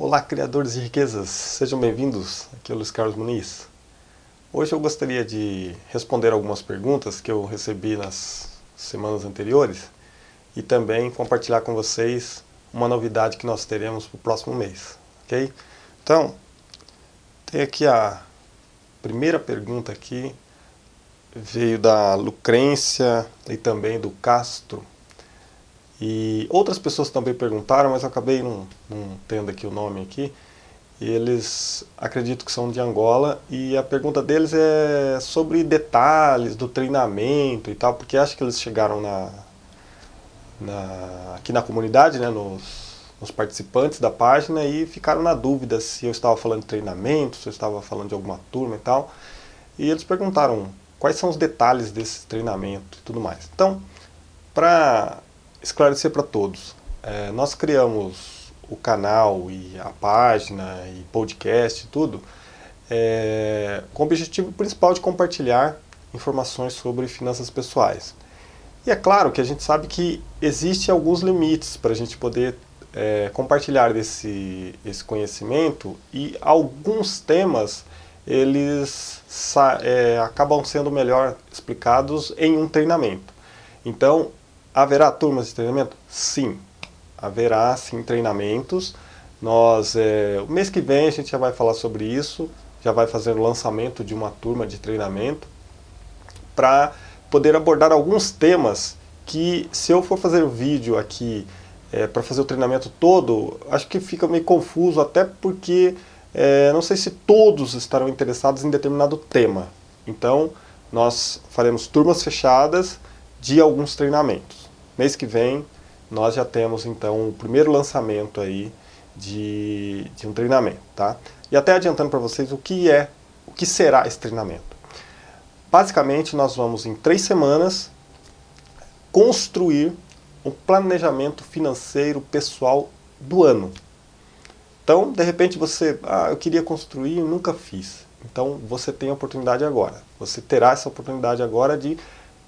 Olá, criadores de riquezas, sejam bem-vindos. Aqui é o Luiz Carlos Muniz. Hoje eu gostaria de responder algumas perguntas que eu recebi nas semanas anteriores e também compartilhar com vocês uma novidade que nós teremos para o próximo mês, ok? Então, tem aqui a primeira pergunta aqui, veio da Lucrência e também do Castro. E outras pessoas também perguntaram, mas eu acabei não, não tendo aqui o nome aqui. Eles acredito que são de Angola e a pergunta deles é sobre detalhes do treinamento e tal, porque acho que eles chegaram na, na aqui na comunidade, né, nos, nos participantes da página e ficaram na dúvida se eu estava falando de treinamento, se eu estava falando de alguma turma e tal. E eles perguntaram quais são os detalhes desse treinamento e tudo mais. Então, para esclarecer para todos. É, nós criamos o canal e a página e podcast e tudo é, com o objetivo principal de compartilhar informações sobre finanças pessoais. E é claro que a gente sabe que existem alguns limites para a gente poder é, compartilhar esse, esse conhecimento e alguns temas eles é, acabam sendo melhor explicados em um treinamento. Então, Haverá turmas de treinamento? Sim, haverá sim treinamentos. Nós, é, o mês que vem a gente já vai falar sobre isso, já vai fazer o lançamento de uma turma de treinamento para poder abordar alguns temas que se eu for fazer o vídeo aqui é, para fazer o treinamento todo, acho que fica meio confuso, até porque é, não sei se todos estarão interessados em determinado tema. Então, nós faremos turmas fechadas de alguns treinamentos. Mês que vem nós já temos então o primeiro lançamento aí de, de um treinamento, tá? E até adiantando para vocês o que é, o que será esse treinamento. Basicamente nós vamos em três semanas construir um planejamento financeiro pessoal do ano. Então, de repente você, ah, eu queria construir e nunca fiz. Então você tem a oportunidade agora. Você terá essa oportunidade agora de,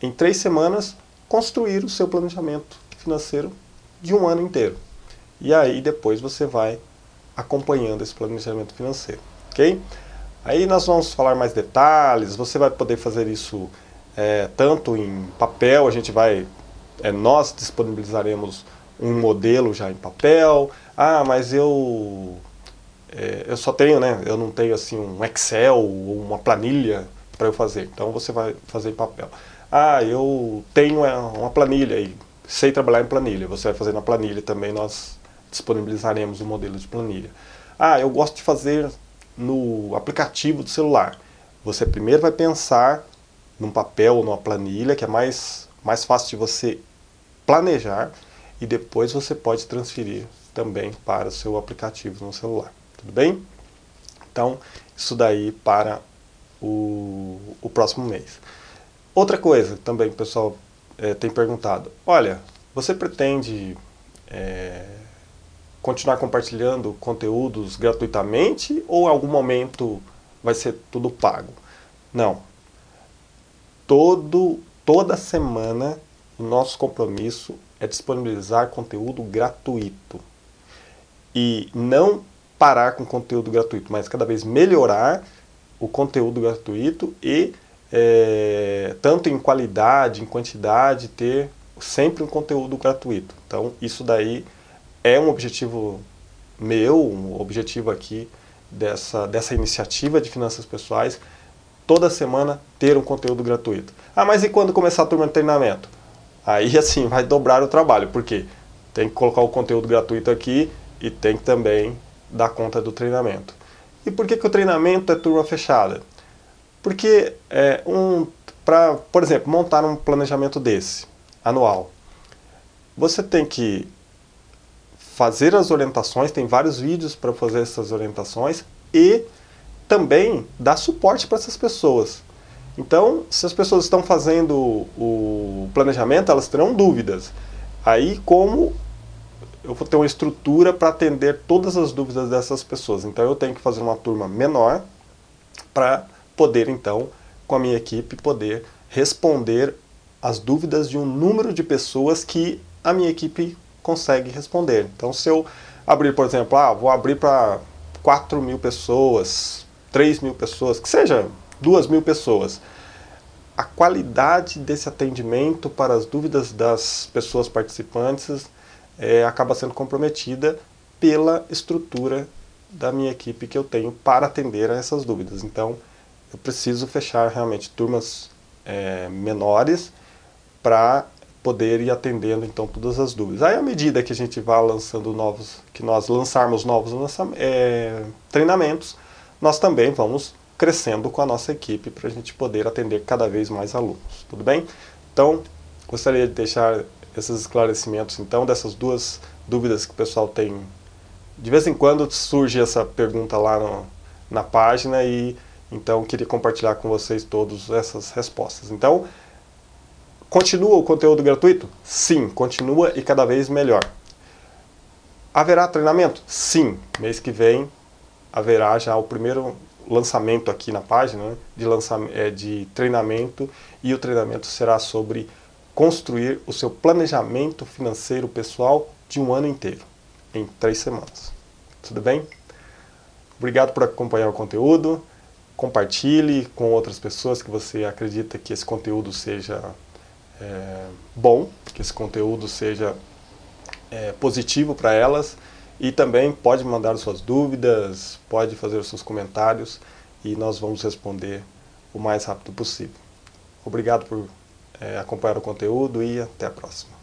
em três semanas, construir o seu planejamento financeiro de um ano inteiro. E aí depois você vai acompanhando esse planejamento financeiro, ok? Aí nós vamos falar mais detalhes, você vai poder fazer isso é, tanto em papel, a gente vai, é, nós disponibilizaremos um modelo já em papel, ah, mas eu, é, eu só tenho, né, eu não tenho assim um Excel ou uma planilha para eu fazer, então você vai fazer em papel. Ah, eu tenho é, uma planilha e sei trabalhar em planilha. Você vai fazer na planilha também, nós disponibilizaremos o um modelo de planilha. Ah, eu gosto de fazer no aplicativo do celular. Você primeiro vai pensar num papel ou numa planilha, que é mais, mais fácil de você planejar, e depois você pode transferir também para o seu aplicativo no celular. Tudo bem? Então, isso daí para o, o próximo mês. Outra coisa também o pessoal é, tem perguntado, olha, você pretende é, continuar compartilhando conteúdos gratuitamente ou em algum momento vai ser tudo pago? Não. Todo, toda semana o nosso compromisso é disponibilizar conteúdo gratuito. E não parar com conteúdo gratuito, mas cada vez melhorar o conteúdo gratuito e é, tanto em qualidade, em quantidade, ter sempre um conteúdo gratuito. Então, isso daí é um objetivo meu, um objetivo aqui dessa, dessa iniciativa de finanças pessoais, toda semana ter um conteúdo gratuito. Ah, mas e quando começar a turma de treinamento? Aí, assim, vai dobrar o trabalho, porque tem que colocar o conteúdo gratuito aqui e tem que também dar conta do treinamento. E por que, que o treinamento é turma fechada? Porque, é, um, pra, por exemplo, montar um planejamento desse, anual, você tem que fazer as orientações, tem vários vídeos para fazer essas orientações e também dar suporte para essas pessoas. Então, se as pessoas estão fazendo o planejamento, elas terão dúvidas. Aí, como eu vou ter uma estrutura para atender todas as dúvidas dessas pessoas? Então, eu tenho que fazer uma turma menor para poder então, com a minha equipe, poder responder as dúvidas de um número de pessoas que a minha equipe consegue responder. Então se eu, abrir, por exemplo, ah, vou abrir para 4 mil pessoas, 3 mil pessoas, que seja 2 mil pessoas. A qualidade desse atendimento para as dúvidas das pessoas participantes é, acaba sendo comprometida pela estrutura da minha equipe que eu tenho para atender a essas dúvidas. Então, eu preciso fechar realmente turmas é, menores para poder ir atendendo então todas as dúvidas. Aí à medida que a gente vai lançando novos, que nós lançarmos novos é, treinamentos, nós também vamos crescendo com a nossa equipe para a gente poder atender cada vez mais alunos, tudo bem? Então, gostaria de deixar esses esclarecimentos então dessas duas dúvidas que o pessoal tem. De vez em quando surge essa pergunta lá no, na página e então queria compartilhar com vocês todas essas respostas. Então, Continua o conteúdo gratuito? Sim, continua e cada vez melhor. Haverá treinamento? Sim. Mês que vem haverá já o primeiro lançamento aqui na página né, de, lançamento, é, de treinamento e o treinamento será sobre construir o seu planejamento financeiro pessoal de um ano inteiro, em três semanas. Tudo bem? Obrigado por acompanhar o conteúdo. Compartilhe com outras pessoas que você acredita que esse conteúdo seja é, bom, que esse conteúdo seja é, positivo para elas e também pode mandar suas dúvidas, pode fazer os seus comentários e nós vamos responder o mais rápido possível. Obrigado por é, acompanhar o conteúdo e até a próxima.